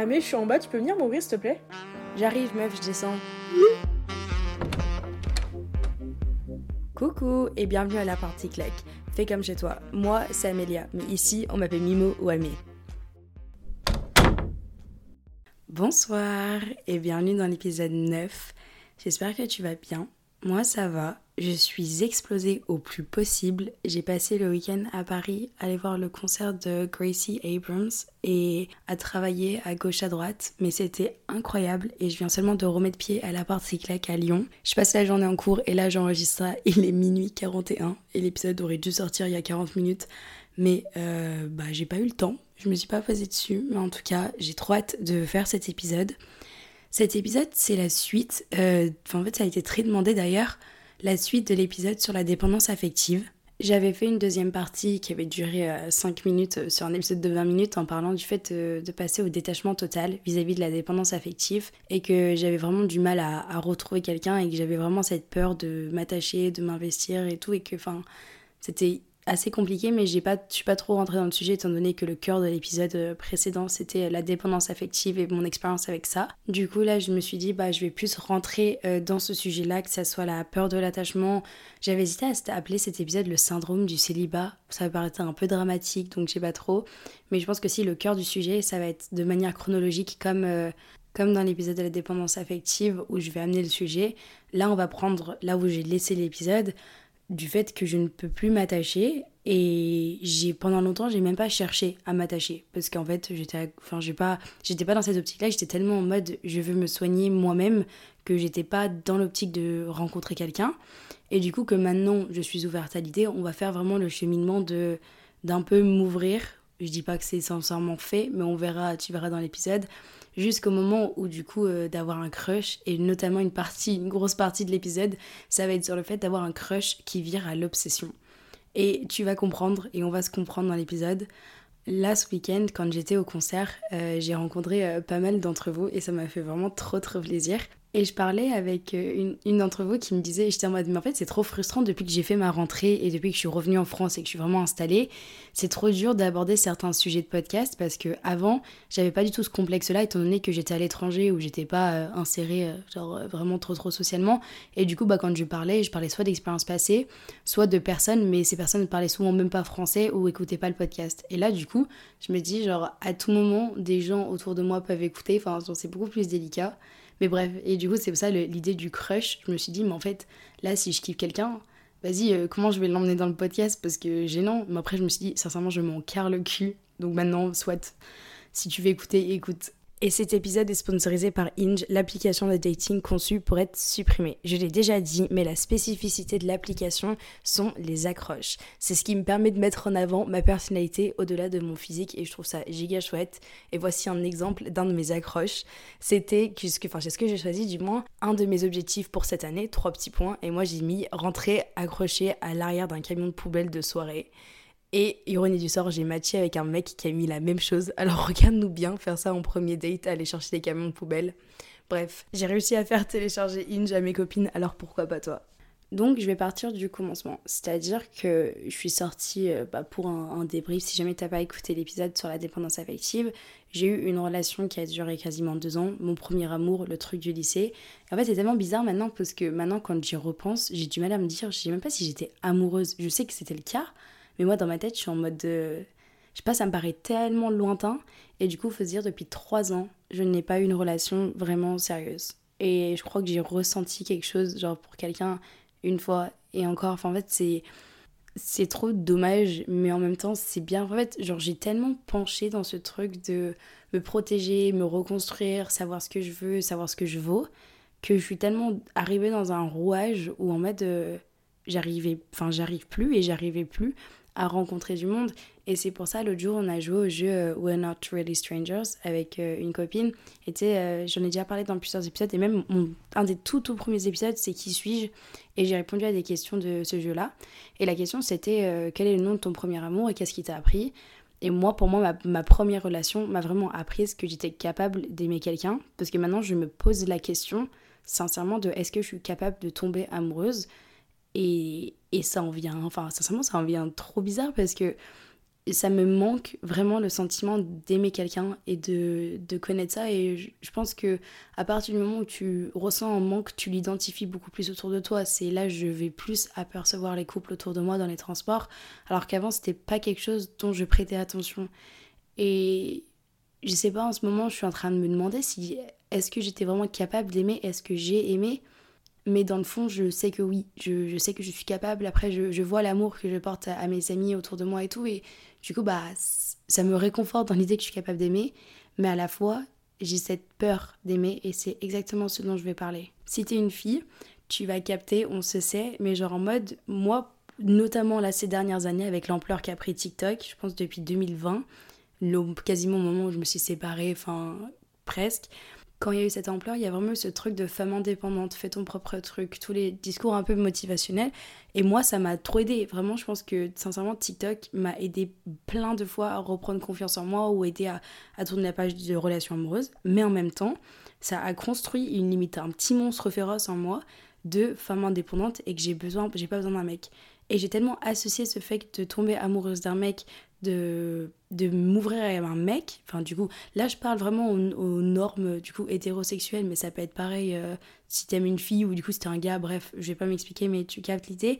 Ah mais je suis en bas, tu peux venir m'ouvrir s'il te plaît? J'arrive meuf, je descends. Coucou et bienvenue à la partie claque. Fais comme chez toi. Moi, c'est Amélia, mais ici, on m'appelle Mimo ou Amé. Bonsoir et bienvenue dans l'épisode 9. J'espère que tu vas bien. Moi, ça va. Je suis explosée au plus possible. J'ai passé le week-end à Paris, aller voir le concert de Gracie Abrams et à travailler à gauche à droite. Mais c'était incroyable et je viens seulement de remettre pied à la partie claque à Lyon. Je passe la journée en cours et là j'enregistre. Il est minuit 41 et l'épisode aurait dû sortir il y a 40 minutes. Mais euh, bah, j'ai pas eu le temps. Je me suis pas posée dessus. Mais en tout cas, j'ai trop hâte de faire cet épisode. Cet épisode, c'est la suite. Euh, en fait, ça a été très demandé d'ailleurs la suite de l'épisode sur la dépendance affective. J'avais fait une deuxième partie qui avait duré 5 euh, minutes euh, sur un épisode de 20 minutes en parlant du fait euh, de, passer au détachement total vis-à-vis de la dépendance affective et que j'avais vraiment du mal à, à retrouver quelqu'un et que j'avais vraiment cette peur de m'attacher, de m'investir et tout et que enfin c'était assez compliqué, mais j'ai pas, je suis pas trop rentrée dans le sujet étant donné que le cœur de l'épisode euh, précédent c'était la dépendance affective et mon expérience avec ça. Du coup là je me suis dit bah je vais plus rentrer euh, dans ce sujet-là, que ça soit la peur de l'attachement. J'avais hésité à appeler cet épisode le syndrome du célibat. Ça me paraît un peu dramatique donc je sais pas trop, mais je pense que si le cœur du sujet ça va être de manière chronologique comme euh, comme dans l'épisode de la dépendance affective où je vais amener le sujet. Là on va prendre là où j'ai laissé l'épisode du fait que je ne peux plus m'attacher et j'ai pendant longtemps j'ai même pas cherché à m'attacher parce qu'en fait j'étais enfin j'ai pas j'étais pas dans cette optique là j'étais tellement en mode je veux me soigner moi-même que j'étais pas dans l'optique de rencontrer quelqu'un. Et du coup que maintenant je suis ouverte à l'idée on va faire vraiment le cheminement de d'un peu m'ouvrir. Je dis pas que c'est sincèrement fait mais on verra tu verras dans l'épisode jusqu'au moment où du coup euh, d'avoir un crush et notamment une partie, une grosse partie de l'épisode, ça va être sur le fait d'avoir un crush qui vire à l'obsession. Et tu vas comprendre et on va se comprendre dans l'épisode. Là, ce week-end, quand j'étais au concert, euh, j'ai rencontré euh, pas mal d'entre vous et ça m'a fait vraiment trop trop plaisir. Et je parlais avec euh, une, une d'entre vous qui me disait, j'étais en mode, mais en fait c'est trop frustrant depuis que j'ai fait ma rentrée et depuis que je suis revenue en France et que je suis vraiment installée, c'est trop dur d'aborder certains sujets de podcast parce que avant j'avais pas du tout ce complexe-là étant donné que j'étais à l'étranger où j'étais pas euh, insérée euh, genre vraiment trop trop socialement et du coup bah quand je parlais, je parlais soit d'expériences passées, soit de personnes, mais ces personnes parlaient souvent même pas français ou écoutaient pas le podcast. Et là du coup je me dis genre à tout moment des gens autour de moi peuvent écouter, enfin c'est beaucoup plus délicat. Mais bref, et du coup, c'est ça l'idée du crush. Je me suis dit, mais en fait, là, si je kiffe quelqu'un, vas-y, euh, comment je vais l'emmener dans le podcast? Parce que gênant. Mais après, je me suis dit, sincèrement, je m'en carre le cul. Donc maintenant, soit, si tu veux écouter, écoute. Et cet épisode est sponsorisé par Inge, l'application de dating conçue pour être supprimée. Je l'ai déjà dit, mais la spécificité de l'application sont les accroches. C'est ce qui me permet de mettre en avant ma personnalité au-delà de mon physique et je trouve ça giga chouette. Et voici un exemple d'un de mes accroches. C'était, enfin c'est ce que j'ai choisi du moins, un de mes objectifs pour cette année, trois petits points. Et moi j'ai mis rentrer accroché à l'arrière d'un camion de poubelle de soirée. Et ironie du sort, j'ai matché avec un mec qui a mis la même chose. Alors regarde-nous bien faire ça en premier date, aller chercher des camions de poubelle. Bref, j'ai réussi à faire télécharger Inge à mes copines, alors pourquoi pas toi? Donc je vais partir du commencement, c'est-à-dire que je suis sortie euh, bah, pour un, débrief, si jamais t'as pas écouté l'épisode sur la dépendance affective, j'ai eu une relation qui a duré quasiment deux ans, mon premier amour, le truc du lycée. En fait c'est tellement bizarre maintenant parce que maintenant quand j'y repense, j'ai du mal à me dire, je sais même pas si j'étais amoureuse, je sais que c'était le cas, mais moi, dans ma tête, je suis en mode de... Je sais pas, ça me paraît tellement lointain. Et du coup, il faut se dire, depuis trois ans, je n'ai pas eu une relation vraiment sérieuse. Et je crois que j'ai ressenti quelque chose, genre pour quelqu'un, une fois et encore. En fait, c'est c'est trop dommage, mais en même temps, c'est bien. En fait, genre, j'ai tellement penché dans ce truc de me protéger, me reconstruire, savoir ce que je veux, savoir ce que je vaux, que je suis tellement arrivée dans un rouage où en mode, euh, j'arrivais, enfin, j'arrive plus et j'arrivais plus à rencontrer du monde. Et c'est pour ça, l'autre jour, on a joué au jeu euh, We're Not Really Strangers avec euh, une copine. Et euh, j'en ai déjà parlé dans plusieurs épisodes. Et même un des tout, tout premiers épisodes, c'est Qui suis-je? Et j'ai répondu à des questions de ce jeu-là. Et la question, c'était Quel est le nom de ton premier amour et qu'est-ce qui t'a appris? Et moi, pour moi, ma, ma première relation m'a vraiment appris que j'étais capable d'aimer quelqu'un. Parce que maintenant, je me pose la question, sincèrement, de est-ce que je suis capable de tomber amoureuse? Et, et ça en vient, enfin, sincèrement, ça en vient trop bizarre parce que ça me manque vraiment le sentiment d'aimer quelqu'un et de, de, connaître ça. Et je, pense que à partir du moment où tu ressens un manque, tu l'identifies beaucoup plus autour de toi. C'est là je vais plus apercevoir les couples autour de moi dans les transports, alors qu'avant c'était pas quelque chose dont je prêtais attention. Et je sais pas, en ce moment, je suis en train de me demander si est-ce que j'étais vraiment capable d'aimer, est-ce que j'ai aimé? Mais dans le fond, je sais que oui, je, je sais que je suis capable. Après, je, je vois l'amour que je porte à, mes amis autour de moi et tout. Et du coup, bah, ça me réconforte dans l'idée que je suis capable d'aimer. Mais à la fois, j'ai cette peur d'aimer et c'est exactement ce dont je vais parler. Si t'es une fille, tu vas capter, on se sait, mais genre en mode, moi, notamment là ces dernières années, avec l'ampleur qu'a pris TikTok, je pense depuis 2020, le, quasiment au moment où je me suis séparée, enfin presque, quand il y a eu cette ampleur, il y a vraiment eu ce truc de femme indépendante, fais ton propre truc, tous les discours un peu motivationnels. Et moi, ça m'a trop aidé. Vraiment, je pense que sincèrement, TikTok m'a aidé plein de fois à reprendre confiance en moi ou aidé à, à tourner la page de relations amoureuses. Mais en même temps, ça a construit une limite, un petit monstre féroce en moi de femme indépendante et que j'ai besoin, j'ai pas besoin d'un mec. Et j'ai tellement associé ce fait de tomber amoureuse d'un mec, de, de m'ouvrir à un mec. Enfin, du coup, là, je parle vraiment aux, normes du coup hétérosexuelles, mais ça peut être pareil euh, si t'aimes une fille ou du coup si t'es un gars. Bref, je vais pas m'expliquer, mais tu captes l'idée.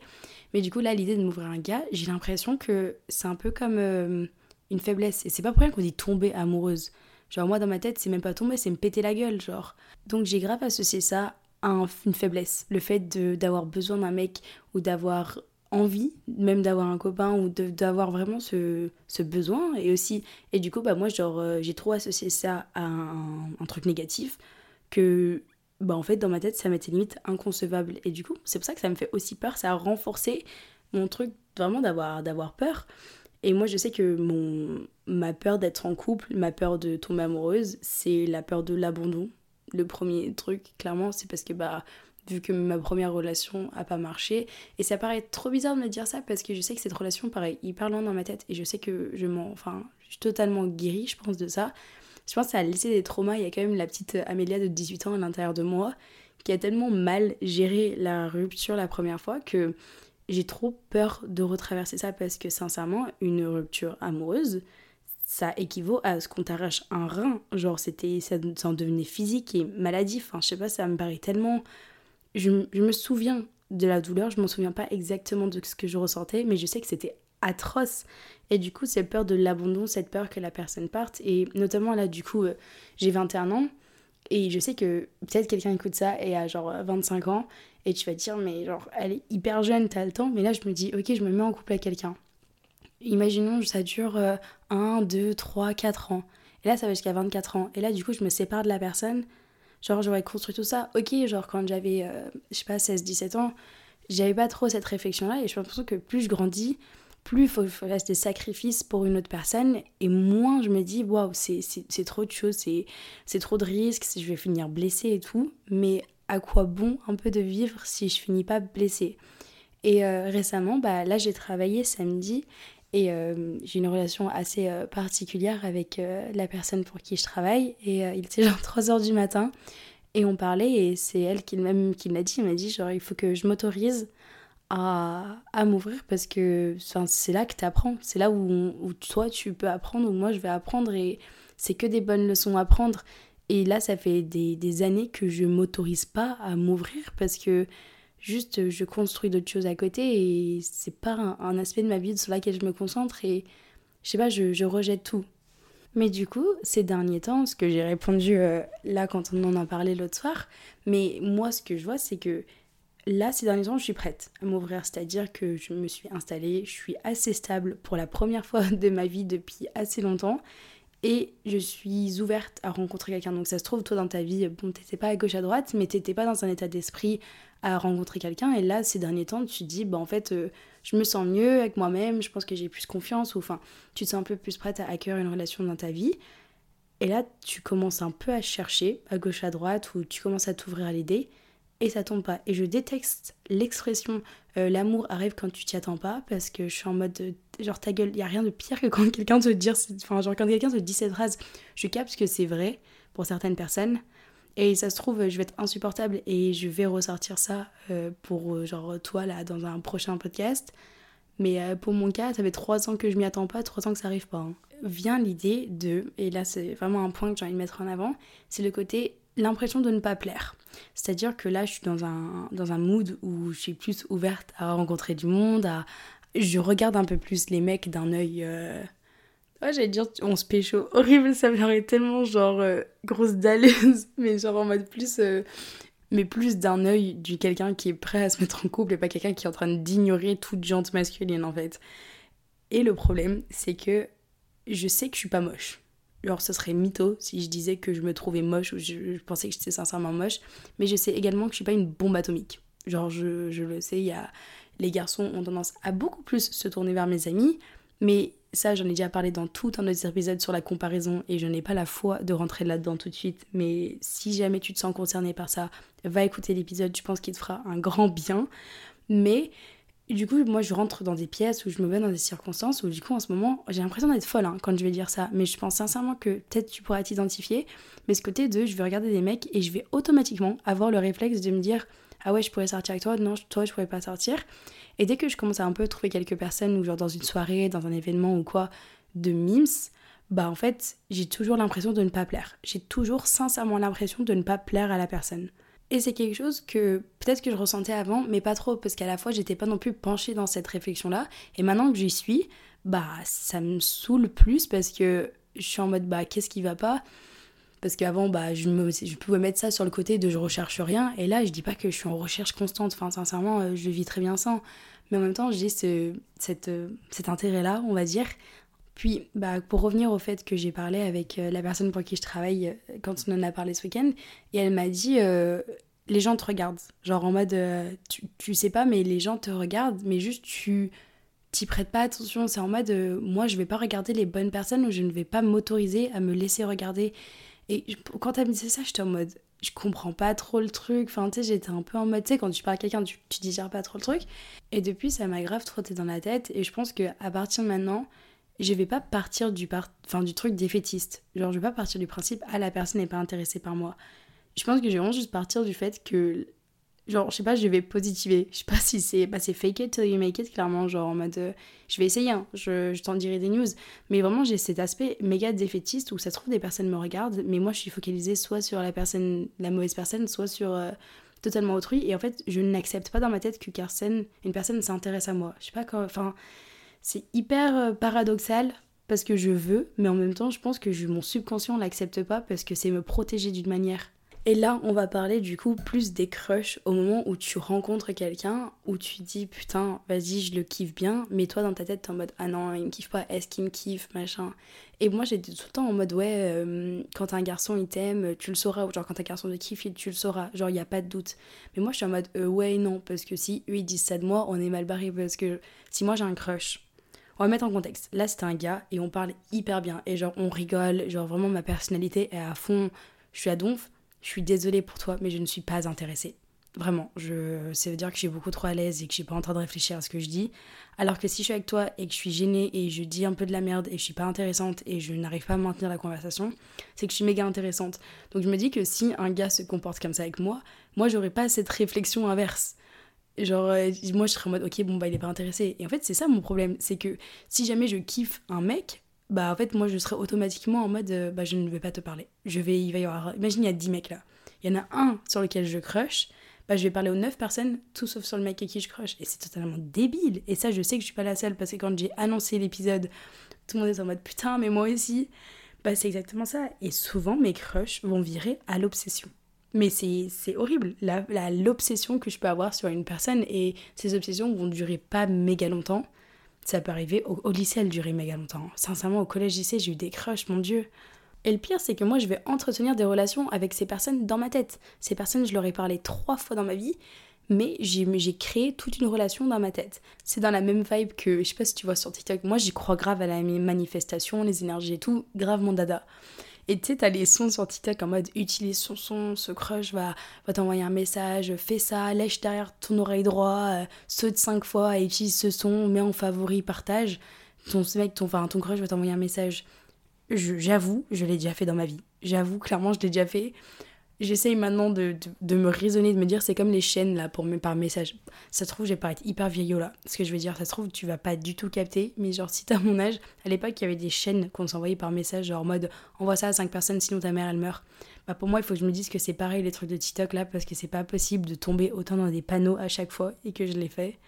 Mais du coup, là, l'idée de m'ouvrir à un gars, j'ai l'impression que c'est un peu comme euh, une faiblesse. Et c'est pas pour rien qu'on dit tomber amoureuse. Genre, moi, dans ma tête, c'est même pas tomber, c'est me péter la gueule, genre. Donc, j'ai grave associé ça à une faiblesse. Le fait d'avoir besoin d'un mec ou d'avoir envie même d'avoir un copain ou d'avoir vraiment ce, ce, besoin. Et aussi et du coup bah moi genre euh, j'ai trop associé ça à un, un, truc négatif que bah en fait dans ma tête ça m'était limite inconcevable. Et du coup c'est pour ça que ça me fait aussi peur. Ça a renforcé mon truc vraiment d'avoir d'avoir peur. Et moi je sais que mon ma peur d'être en couple ma peur de tomber amoureuse c'est la peur de l'abandon. Le premier truc clairement c'est parce que bah vu que ma première relation a pas marché. Et ça paraît trop bizarre de me dire ça parce que je sais que cette relation paraît hyper loin dans ma tête et je sais que je m'en. Enfin, je suis totalement guérie, je pense, de ça. Je pense que ça a laissé des traumas. Il y a quand même la petite Amélia de 18 ans à l'intérieur de moi qui a tellement mal géré la rupture la première fois que j'ai trop peur de retraverser ça parce que sincèrement, une rupture amoureuse, ça équivaut à ce qu'on t'arrache un rein. Genre, c'était, ça, en devenait physique et maladif. Enfin, je sais pas, ça me paraît tellement je, me souviens de la douleur, je m'en souviens pas exactement de ce que je ressentais, mais je sais que c'était atroce. Et du coup, cette peur de l'abandon, cette peur que la personne parte, et notamment là, du coup, euh, j'ai 21 ans, et je sais que peut-être quelqu'un écoute ça et a genre 25 ans, et tu vas te dire, mais genre, elle est hyper jeune, t'as le temps, mais là, je me dis, ok, je me mets en couple avec quelqu'un. Imaginons, ça dure 1, 2, 3, 4 ans. Et là, ça va jusqu'à 24 ans. Et là, du coup, je me sépare de la personne. Genre, j'aurais construit tout ça. Ok, genre, quand j'avais, euh, je sais pas, 16-17 ans, j'avais pas trop cette réflexion-là. Et je pense que plus je grandis, plus il faut, faire des sacrifices pour une autre personne. Et moins je me dis, waouh, c'est trop de choses, c'est trop de risques, je vais finir blessée et tout. Mais à quoi bon un peu de vivre si je finis pas blessée? Et euh, récemment, bah, là, j'ai travaillé samedi et euh, j'ai une relation assez euh, particulière avec euh, la personne pour qui je travaille. Et il était genre 3h du matin. Et on parlait et c'est elle qui, même qui l'a dit. Elle m'a dit genre il faut que je m'autorise à, à m'ouvrir parce que c'est là que tu apprends. C'est là où, où, toi tu peux apprendre, où moi je vais apprendre. Et c'est que des bonnes leçons à prendre. Et là ça fait des, des années que je m'autorise pas à m'ouvrir parce que Juste, euh, je construis d'autres choses à côté et c'est pas un, aspect de ma vie sur lequel je me concentre et je sais pas, je, rejette tout. Mais du coup, ces derniers temps, ce que j'ai répondu euh, là quand on en a parlé l'autre soir, mais moi ce que je vois c'est que là ces derniers temps je suis prête à m'ouvrir, c'est-à-dire que je me suis installée, je suis assez stable pour la première fois de ma vie depuis assez longtemps et je suis ouverte à rencontrer quelqu'un. Donc ça se trouve, toi dans ta vie, bon, t'étais pas à gauche à droite, mais t'étais pas dans un état d'esprit à rencontrer quelqu'un. Et là, ces derniers temps, tu te dis, bah en fait, euh, je me sens mieux avec moi-même, je pense que j'ai plus confiance, ou enfin, tu te sens un peu plus prête à accueillir une relation dans ta vie. Et là, tu commences un peu à chercher à gauche à droite, ou tu commences à t'ouvrir à l'idée, et ça tombe pas. Et je déteste l'expression euh, l'amour arrive quand tu t'y attends pas, parce que je suis en mode genre ta gueule, il y a rien de pire que quand quelqu'un te dit, enfin genre quand quelqu'un te dit cette phrase, je capte que c'est vrai pour certaines personnes. Et ça se trouve, je vais être insupportable et je vais ressortir ça euh, pour euh, genre toi là dans un prochain podcast. Mais euh, pour mon cas, ça fait trois ans que je m'y attends pas, trois ans que ça arrive pas. Hein. Vient l'idée de, et là c'est vraiment un point que j'ai envie de mettre en avant, c'est le côté l'impression de ne pas plaire. C'est-à-dire que là, je suis dans un, dans un mood où je suis plus ouverte à rencontrer du monde, à, je regarde un peu plus les mecs d'un œil. Ouais, j'allais dire, on se pécho. Horrible, ça me tellement genre euh, grosse dalleuse, mais genre en mode plus. Euh, mais plus d'un œil du quelqu'un qui est prêt à se mettre en couple et pas quelqu'un qui est en train d'ignorer toute jante masculine en fait. Et le problème, c'est que je sais que je suis pas moche. Genre, ce serait mytho si je disais que je me trouvais moche ou je, je pensais que j'étais sincèrement moche. Mais je sais également que je suis pas une bombe atomique. Genre, je, je le sais, y a, les garçons ont tendance à beaucoup plus se tourner vers mes amis. Mais ça, j'en ai déjà parlé dans tout un autre épisode sur la comparaison et je n'ai pas la foi de rentrer là-dedans tout de suite. Mais si jamais tu te sens concerné par ça, va écouter l'épisode, je pense qu'il te fera un grand bien. Mais du coup, moi, je rentre dans des pièces où je me mets dans des circonstances où, du coup, en ce moment, j'ai l'impression d'être folle hein, quand je vais dire ça. Mais je pense sincèrement que peut-être tu pourras t'identifier. Mais ce côté de, je vais regarder des mecs et je vais automatiquement avoir le réflexe de me dire ah ouais, je pourrais sortir avec toi, non, toi, je pourrais pas sortir. Et dès que je commence à un peu trouver quelques personnes, ou genre dans une soirée, dans un événement ou quoi, de mimes, bah en fait, j'ai toujours l'impression de ne pas plaire. J'ai toujours sincèrement l'impression de ne pas plaire à la personne. Et c'est quelque chose que peut-être que je ressentais avant, mais pas trop, parce qu'à la fois, j'étais pas non plus penchée dans cette réflexion-là. Et maintenant que j'y suis, bah ça me saoule plus parce que je suis en mode, bah qu'est-ce qui va pas? Parce qu'avant, bah, je, pouvais mettre ça sur le côté de je recherche rien. Et là, je dis pas que je suis en recherche constante. Enfin, sincèrement, euh, je vis très bien sans. Mais en même temps, j'ai ce, euh, cet intérêt-là, on va dire. Puis, bah, pour revenir au fait que j'ai parlé avec euh, la personne pour qui je travaille quand on en a parlé ce week-end, et elle m'a dit les gens te regardent. Genre en mode, tu, tu, sais pas, mais les gens te regardent, mais juste tu t'y prêtes pas attention. C'est en mode, moi, je vais pas regarder les bonnes personnes ou je ne vais pas m'autoriser à me laisser regarder. Et quand elle me disait ça, j'étais en mode, je comprends pas trop le truc. Enfin, tu sais, j'étais un peu en mode, tu sais, quand tu parles à quelqu'un, tu, tu digères pas trop le truc. Et depuis, ça m'a grave trotté dans la tête. Et je pense que à partir de maintenant, je vais pas partir du, par... enfin, du truc défaitiste. Genre, je vais pas partir du principe, ah, la personne n'est pas intéressée par moi. Je pense que je vais vraiment juste partir du fait que genre, je sais pas, je vais positiver. Je sais pas si c'est bah, fake it till you make it, clairement. Genre, en mode, euh, je vais essayer, hein, je, je t'en dirai des news. Mais vraiment, j'ai cet aspect méga défaitiste où ça se trouve, des personnes me regardent, mais moi, je suis focalisée soit sur la personne, la mauvaise personne, soit sur euh, totalement autrui. Et en fait, je n'accepte pas dans ma tête que personne, une personne s'intéresse à moi. Je sais pas quand. Enfin, c'est hyper euh, paradoxal parce que je veux, mais en même temps, je pense que mon subconscient l'accepte pas parce que c'est me protéger d'une manière et là, on va parler du coup plus des crushs au moment où tu rencontres quelqu'un, où tu dis putain, vas-y, je le kiffe bien, mais toi dans ta tête, t'es en mode ah non, il me kiffe pas, est-ce qu'il me kiffe, machin. Et moi j'étais tout le temps en mode ouais, euh, quand un garçon il t'aime, tu le sauras, ou genre quand un garçon te kiffe, tu le sauras, genre il a pas de doute. Mais moi je suis en mode euh, ouais, non, parce que si eux ils disent ça de moi, on est mal barré, parce que si moi j'ai un crush, on va mettre en contexte. Là, c'était un gars et on parle hyper bien. Et genre, on rigole. Genre, vraiment, ma personnalité est à fond. Je suis à donf je suis désolée pour toi, mais je ne suis pas intéressée. Vraiment, je, ça veut dire que je suis beaucoup trop à l'aise et que je suis pas en train de réfléchir à ce que je dis. Alors que si je suis avec toi et que je suis gênée et je dis un peu de la merde et je suis pas intéressante et je n'arrive pas à maintenir la conversation, c'est que je suis méga intéressante. Donc je me dis que si un gars se comporte comme ça avec moi, moi j'aurais pas cette réflexion inverse. Genre, euh, moi je serais en mode ok, bon bah il est pas intéressé. Et en fait, c'est ça mon problème, c'est que si jamais je kiffe un mec, bah en fait moi je serais automatiquement en mode euh, bah je ne vais pas te parler. Je vais il va y avoir imagine il y a 10 mecs là. Il y en a un sur lequel je crush, bah je vais parler aux 9 personnes tout sauf sur le mec avec qui je crush et c'est totalement débile et ça je sais que je suis pas la seule parce que quand j'ai annoncé l'épisode tout le monde est en mode putain mais moi aussi. Bah c'est exactement ça et souvent mes crushs vont virer à l'obsession. Mais c'est horrible, l'obsession que je peux avoir sur une personne et ces obsessions vont durer pas méga longtemps ça peut arriver. Au, lycée, elle durait méga longtemps. Sincèrement, au collège-lycée, j'ai eu des crushs, mon dieu. Et le pire, c'est que moi, je vais entretenir des relations avec ces personnes dans ma tête. Ces personnes, je leur ai parlé trois fois dans ma vie, mais j'ai créé toute une relation dans ma tête. C'est dans la même vibe que, je sais pas si tu vois sur TikTok, moi j'y crois grave à la manifestation, les énergies et tout, grave mon dada. Et tu sais, t'as les sons sur TikTok en mode utilise son son, ce crush va, va t'envoyer un message, fais ça, lèche derrière ton oreille droite, euh, saute cinq fois et utilise ce son, mets en favori, partage. Ton mec, ton, enfin, ton crush va t'envoyer un message. J'avoue, je, l'ai déjà fait dans ma vie. J'avoue, clairement, je l'ai déjà fait. J'essaye maintenant de, de, me raisonner, de me dire c'est comme les chaînes là pour par message. Ça se trouve, je vais paraître hyper vieillot. Ce que je veux dire, ça se trouve, tu vas pas du tout capter. Mais genre, si t'as mon âge, à l'époque, il y avait des chaînes qu'on s'envoyait par message, genre en mode envoie ça à 5 personnes sinon ta mère elle meurt. Bah pour moi, il faut que je me dise que c'est pareil les trucs de TikTok là parce que c'est pas possible de tomber autant dans des panneaux à chaque fois et que je l'ai fait.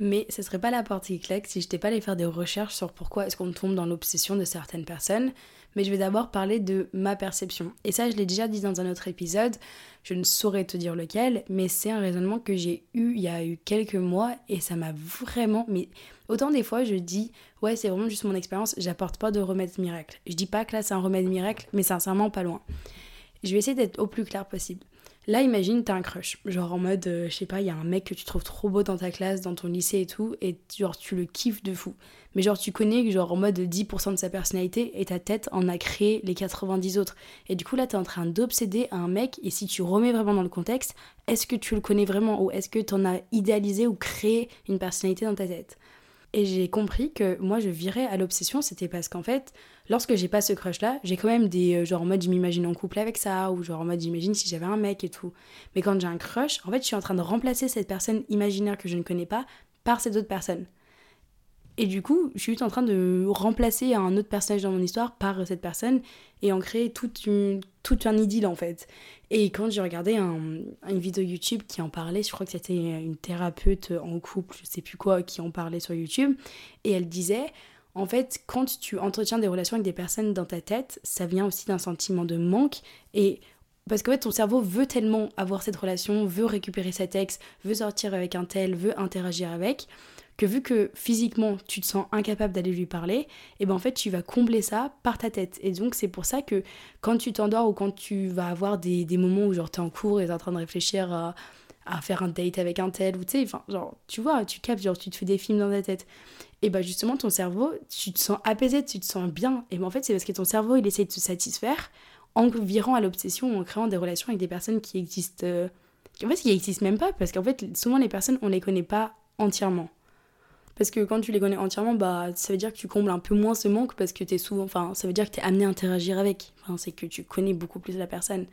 Mais ce serait pas la partie claque si je n'étais pas allé faire des recherches sur pourquoi est-ce qu'on tombe dans l'obsession de certaines personnes. Mais je vais d'abord parler de ma perception. Et ça, je l'ai déjà dit dans un autre épisode. Je ne saurais te dire lequel, mais c'est un raisonnement que j'ai eu il y a eu quelques mois et ça m'a vraiment. Mais autant des fois, je dis, ouais, c'est vraiment juste mon expérience, j'apporte pas de remède miracle. Je dis pas que là, c'est un remède miracle, mais sincèrement, pas loin. Je vais essayer d'être au plus clair possible. Là, imagine, t'as un crush. Genre en mode, euh, je sais pas, il y a un mec que tu trouves trop beau dans ta classe, dans ton lycée et tout, et genre tu le kiffes de fou. Mais genre tu connais que genre en mode 10% de sa personnalité et ta tête en a créé les 90 autres. Et du coup là, t'es en train d'obséder à un mec, et si tu remets vraiment dans le contexte, est-ce que tu le connais vraiment ou est-ce que t'en as idéalisé ou créé une personnalité dans ta tête? Et j'ai compris que moi je virais à l'obsession, c'était parce qu'en fait, lorsque j'ai pas ce crush là, j'ai quand même des euh, genre en mode je m'imagine en couple avec ça ou genre en mode j'imagine si j'avais un mec et tout. Mais quand j'ai un crush, en fait, je suis en train de remplacer cette personne imaginaire que je ne connais pas par cette autre personne. Et du coup, je suis en train de remplacer un autre personnage dans mon histoire par cette personne et en créer toute, une, un idylle en fait. Et quand j'ai regardé un, une vidéo YouTube qui en parlait, je crois que c'était une thérapeute en couple, je sais plus quoi, qui en parlait sur YouTube, et elle disait en fait, quand tu entretiens des relations avec des personnes dans ta tête, ça vient aussi d'un sentiment de manque et parce qu'en fait, ton cerveau veut tellement avoir cette relation, veut récupérer cet ex, veut sortir avec un tel, veut interagir avec, que vu que physiquement tu te sens incapable d'aller lui parler, et eh ben en fait tu vas combler ça par ta tête. Et donc c'est pour ça que quand tu t'endors ou quand tu vas avoir des, des moments où genre t'es en cours et t'es en train de réfléchir à, à, faire un date avec un tel, ou tu sais, genre tu vois, tu captes, genre tu te fais des films dans ta tête. Et ben justement ton cerveau, tu te sens apaisé, tu te sens bien. Et ben en fait c'est parce que ton cerveau il essaie de se satisfaire en virant à l'obsession, en créant des relations avec des personnes qui existent... Euh, en fait, qui n'existent même pas, parce qu'en fait, souvent les personnes, on les connaît pas entièrement. Parce que quand tu les connais entièrement, bah, ça veut dire que tu combles un peu moins ce manque parce que tu es souvent. Enfin, ça veut dire que tu es amené à interagir avec. C'est que tu connais beaucoup plus la personne.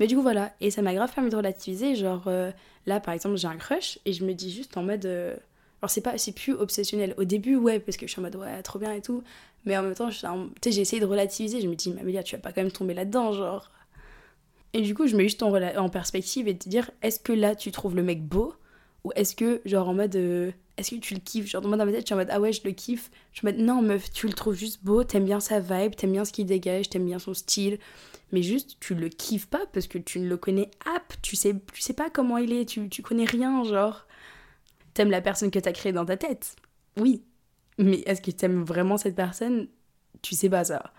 Mais du coup, voilà. Et ça m'a grave permis de relativiser. Genre, euh, là, par exemple, j'ai un crush et je me dis juste en mode. Euh, alors, c'est pas c'est plus obsessionnel. Au début, ouais, parce que je suis en mode, ouais, trop bien et tout. Mais en même temps, j'ai essayé de relativiser. Je me dis, Amélia, tu vas pas quand même tomber là-dedans, genre. Et du coup, je mets juste en, en perspective et te dire, est-ce que là, tu trouves le mec beau? Ou est-ce que, genre, en mode. Euh, est-ce que tu le kiffes? Genre, dans ma tête, je suis en mode, ah ouais, je le kiffe. Je suis en mode, non, meuf, tu le trouves juste beau, t'aimes bien sa vibe, t'aimes bien ce qu'il dégage, t'aimes bien son style. Mais juste, tu le kiffes pas parce que tu ne le connais app, tu sais, tu sais pas comment il est, tu, tu connais rien, genre. T'aimes la personne que t'as créée dans ta tête? Oui. Mais est-ce que t'aimes vraiment cette personne? Tu sais pas ça.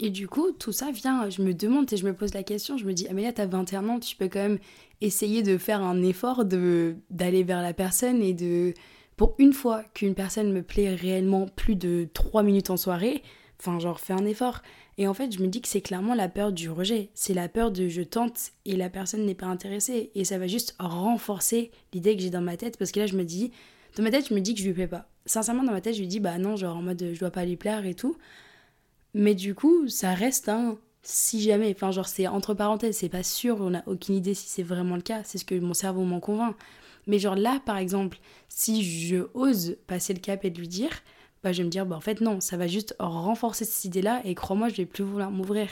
Et du coup, tout ça vient, je me demande et je me pose la question, je me dis, Amélia, t'as 21 ans, tu peux quand même essayer de faire un effort d'aller vers la personne et de pour une fois qu'une personne me plaît réellement plus de 3 minutes en soirée, enfin genre fais un effort. Et en fait je me dis que c'est clairement la peur du rejet, c'est la peur de je tente et la personne n'est pas intéressée. Et ça va juste renforcer l'idée que j'ai dans ma tête parce que là je me dis, dans ma tête je me dis que je lui plais pas. Sincèrement dans ma tête je lui dis bah non genre en mode je dois pas lui plaire et tout. Mais du coup ça reste un si jamais, enfin genre c'est entre parenthèses, c'est pas sûr, on n'a aucune idée si c'est vraiment le cas, c'est ce que mon cerveau m'en convainc. Mais genre là, par exemple, si je ose passer le cap et de lui dire, bah, je vais me dire, bah, en fait, non, ça va juste renforcer cette idée-là et crois-moi, je vais plus vouloir m'ouvrir.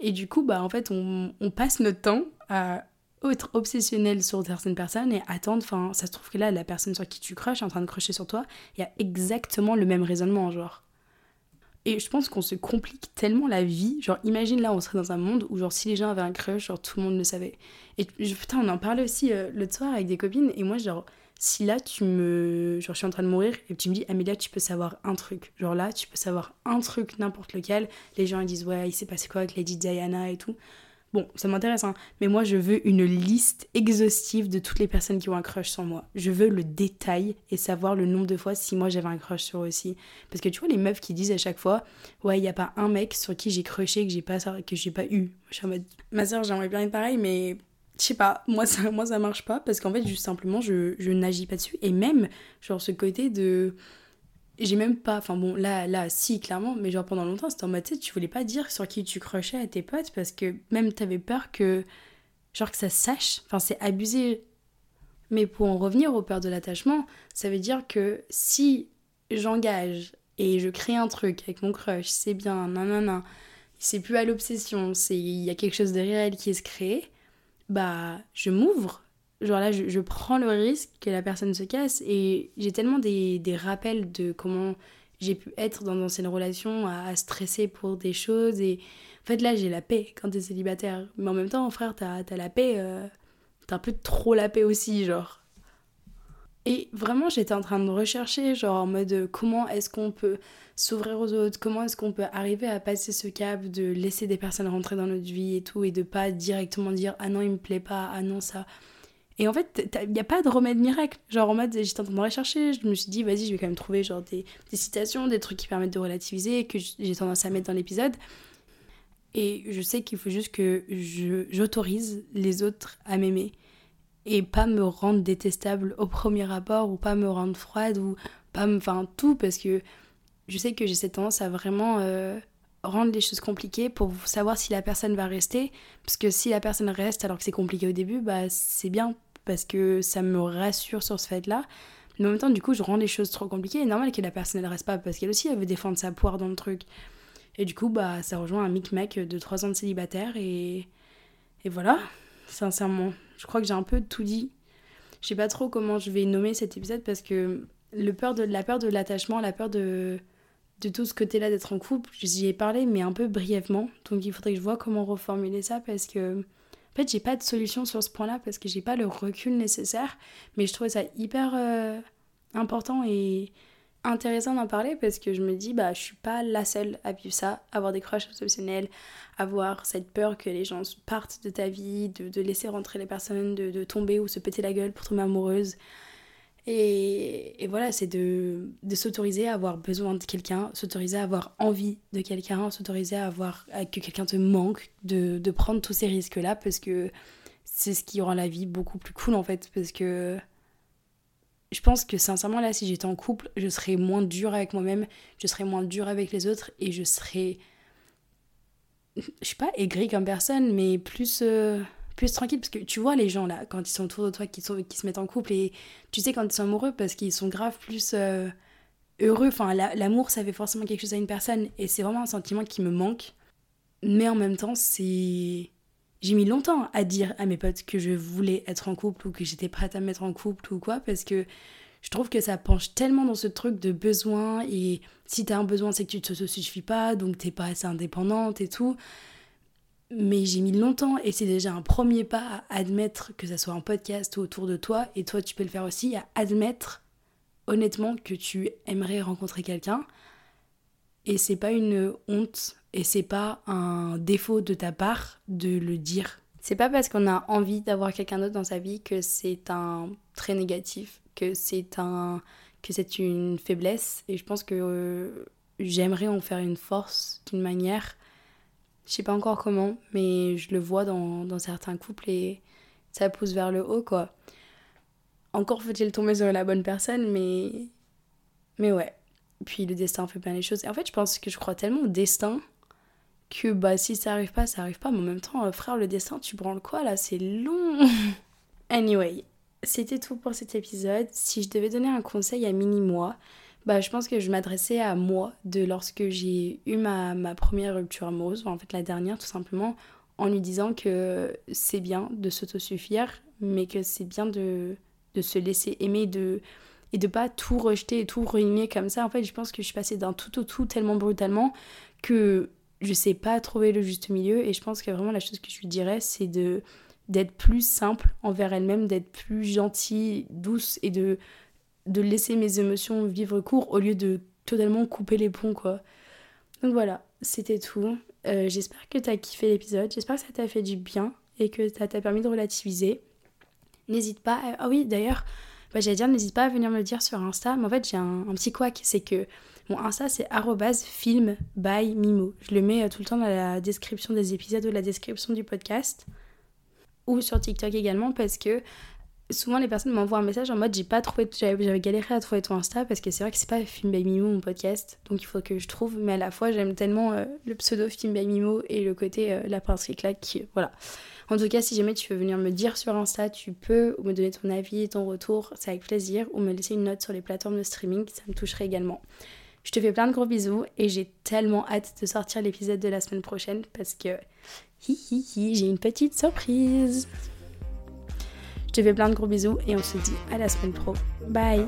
Et du coup, bah, en fait, on, passe notre temps à être obsessionnel sur certaines personnes et attendre, enfin, ça se trouve que là, la personne sur qui tu crushes, en train de crusher sur toi, il y a exactement le même raisonnement, genre. Et je pense qu'on se complique tellement la vie. Genre, imagine là, on serait dans un monde où, genre, si les gens avaient un crush, genre, tout le monde le savait. Et putain, on en parlait aussi euh, l'autre soir avec des copines. Et moi, genre, si là, tu me. Genre, je suis en train de mourir et tu me dis, Amélia, tu peux savoir un truc. Genre là, tu peux savoir un truc, n'importe lequel. Les gens, ils disent, ouais, il s'est passé quoi avec Lady Diana et tout. Bon, ça m'intéresse, hein, mais moi je veux une liste exhaustive de toutes les personnes qui ont un crush sur moi. Je veux le détail et savoir le nombre de fois si moi j'avais un crush sur eux aussi. Parce que tu vois, les meufs qui disent à chaque fois, ouais, il n'y a pas un mec sur qui j'ai crushé que j'ai pas, que j'ai pas eu. Je suis en mode, ma soeur, j'aimerais bien être pareil, mais je sais pas, moi ça, moi ça marche pas parce qu'en fait, juste simplement, je, je n'agis pas dessus. Et même, genre, ce côté de j'ai même pas, enfin bon, là, là, si, clairement, mais genre pendant longtemps, c'était en mode, tu tu voulais pas dire sur qui tu crochais à tes potes parce que même t'avais peur que, genre, que ça sache. Enfin, c'est abusé. Mais pour en revenir aux peurs de l'attachement, ça veut dire que si j'engage et je crée un truc avec mon crush, c'est bien, nanana, c'est plus à l'obsession, c'est il y a quelque chose de réel qui se crée, bah, je m'ouvre genre là, je, prends le risque que la personne se casse et j'ai tellement des, des, rappels de comment j'ai pu être dans d'anciennes relations à, stresser pour des choses et en fait là j'ai la paix quand t'es célibataire. Mais en même temps frère t'as as la paix euh, t'as un peu trop la paix aussi genre. Et vraiment j'étais en train de rechercher genre en mode comment est-ce qu'on peut s'ouvrir aux autres? Comment est-ce qu'on peut arriver à passer ce cap de laisser des personnes rentrer dans notre vie et tout et de pas directement dire ah non il me plaît pas ah non ça et en fait, il n'y a pas de remède miracle. Genre en mode, j'étais en train de rechercher, je me suis dit, vas-y, je vais quand même trouver genre des, citations, des trucs qui permettent de relativiser, que j'ai tendance à mettre dans l'épisode. Et je sais qu'il faut juste que j'autorise les autres à m'aimer et pas me rendre détestable au premier rapport ou pas me rendre froide ou pas me. Enfin, tout parce que je sais que j'ai cette tendance à vraiment euh, rendre les choses compliquées pour savoir si la personne va rester. Parce que si la personne reste alors que c'est compliqué au début, bah c'est bien parce que ça me rassure sur ce fait-là. Mais en même temps, du coup, je rends les choses trop compliquées. Et normal que la personne ne reste pas parce qu'elle aussi, elle veut défendre sa poire dans le truc. Et du coup, bah, ça rejoint un micmac de 3 ans de célibataire. Et, et voilà, sincèrement, je crois que j'ai un peu tout dit. Je sais pas trop comment je vais nommer cet épisode parce que le peur de, la peur de l'attachement, la peur de, de tout ce côté-là d'être en couple, j'y ai parlé, mais un peu brièvement. Donc il faudrait que je vois comment reformuler ça parce que fait, j'ai pas de solution sur ce point-là parce que j'ai pas le recul nécessaire, mais je trouvais ça hyper euh, important et intéressant d'en parler parce que je me dis bah je suis pas la seule à vivre ça, avoir des crushs obsessionnels, avoir cette peur que les gens partent de ta vie, de, laisser rentrer les personnes, de, de, tomber ou se péter la gueule pour tomber amoureuse. Et, voilà, c'est de, s'autoriser à avoir besoin de quelqu'un, s'autoriser à avoir envie de quelqu'un, s'autoriser à avoir que quelqu'un te manque, de, prendre tous ces risques-là parce que c'est ce qui rend la vie beaucoup plus cool en fait. Parce que je pense que sincèrement là, si j'étais en couple, je serais moins dure avec moi-même, je serais moins dure avec les autres et je serais. Je suis pas aigrie comme personne, mais plus. Euh, plus tranquille parce que tu vois les gens là quand ils sont autour de toi qui, sont, qui se mettent en couple et tu sais quand ils sont amoureux parce qu'ils sont grave plus euh, heureux enfin l'amour ça fait forcément quelque chose à une personne et c'est vraiment un sentiment qui me manque. Mais en même temps c'est j'ai mis longtemps à dire à mes potes que je voulais être en couple ou que j'étais prête à me mettre en couple ou quoi parce que je trouve que ça penche tellement dans ce truc de besoin et si t'as un besoin c'est que tu te suffis pas donc t'es pas assez indépendante et tout mais j'ai mis longtemps et c'est déjà un premier pas à admettre que ça soit un podcast ou autour de toi. Et toi tu peux le faire aussi à admettre honnêtement que tu aimerais rencontrer quelqu'un. Et c'est pas une honte et c'est pas un défaut de ta part de le dire. C'est pas parce qu'on a envie d'avoir quelqu'un d'autre dans sa vie que c'est un trait négatif, que c'est un que c'est une faiblesse. Et je pense que euh, j'aimerais en faire une force d'une manière je sais pas encore comment, mais je le vois dans, certains couples et ça pousse vers le haut, quoi. Encore faut-il tomber sur la bonne personne, mais. Mais ouais. Puis le destin fait bien les choses. En fait, je pense que je crois tellement au destin que bah si ça arrive pas, ça arrive pas. Mais en même temps, euh, frère, le destin, tu branles quoi là? C'est long Anyway, c'était tout pour cet épisode. Si je devais donner un conseil à mini-moi, bah, je pense que je m'adressais à moi de lorsque j'ai eu ma, ma, première rupture amoureuse, en fait la dernière tout simplement, en lui disant que c'est bien de s'autosuffire, mais que c'est bien de, de, se laisser aimer de, et de pas tout rejeter et tout ruiner comme ça. En fait, je pense que je suis passée d'un tout au tout tellement brutalement que je sais pas trouver le juste milieu et je pense que vraiment la chose que je lui dirais c'est de d'être plus simple envers elle-même, d'être plus gentille, douce et de de laisser mes émotions vivre court au lieu de totalement couper les ponts, quoi. Donc voilà, c'était tout. Euh, j'espère que t'as kiffé l'épisode, j'espère que ça t'a fait du bien et que ça t'a permis de relativiser. N'hésite pas. Ah oui, d'ailleurs, bah, j'allais dire, n'hésite pas à venir me le dire sur Insta. Mais en fait, j'ai un, petit couac, c'est que mon Insta, c'est film by Mimo. Je le mets euh, tout le temps dans la description des épisodes ou la description du podcast. Ou sur TikTok également, parce que souvent les personnes m'envoient un message en mode j'ai pas trouvé, j'avais galéré à trouver ton Insta parce que c'est vrai que c'est pas Film by Mimo mon podcast, donc il faut que je trouve, mais à la fois j'aime tellement euh, le pseudo Film by Mimo et le côté euh, la claque qui, voilà. En tout cas, si jamais tu veux venir me dire sur Insta, tu peux ou me donner ton avis et ton retour, c'est avec plaisir, ou me laisser une note sur les plateformes de streaming, ça me toucherait également. Je te fais plein de gros bisous et j'ai tellement hâte de sortir l'épisode de la semaine prochaine parce que hi hi hi, j'ai une petite surprise. Je te fais plein de gros bisous et on se dit à la semaine pro. Bye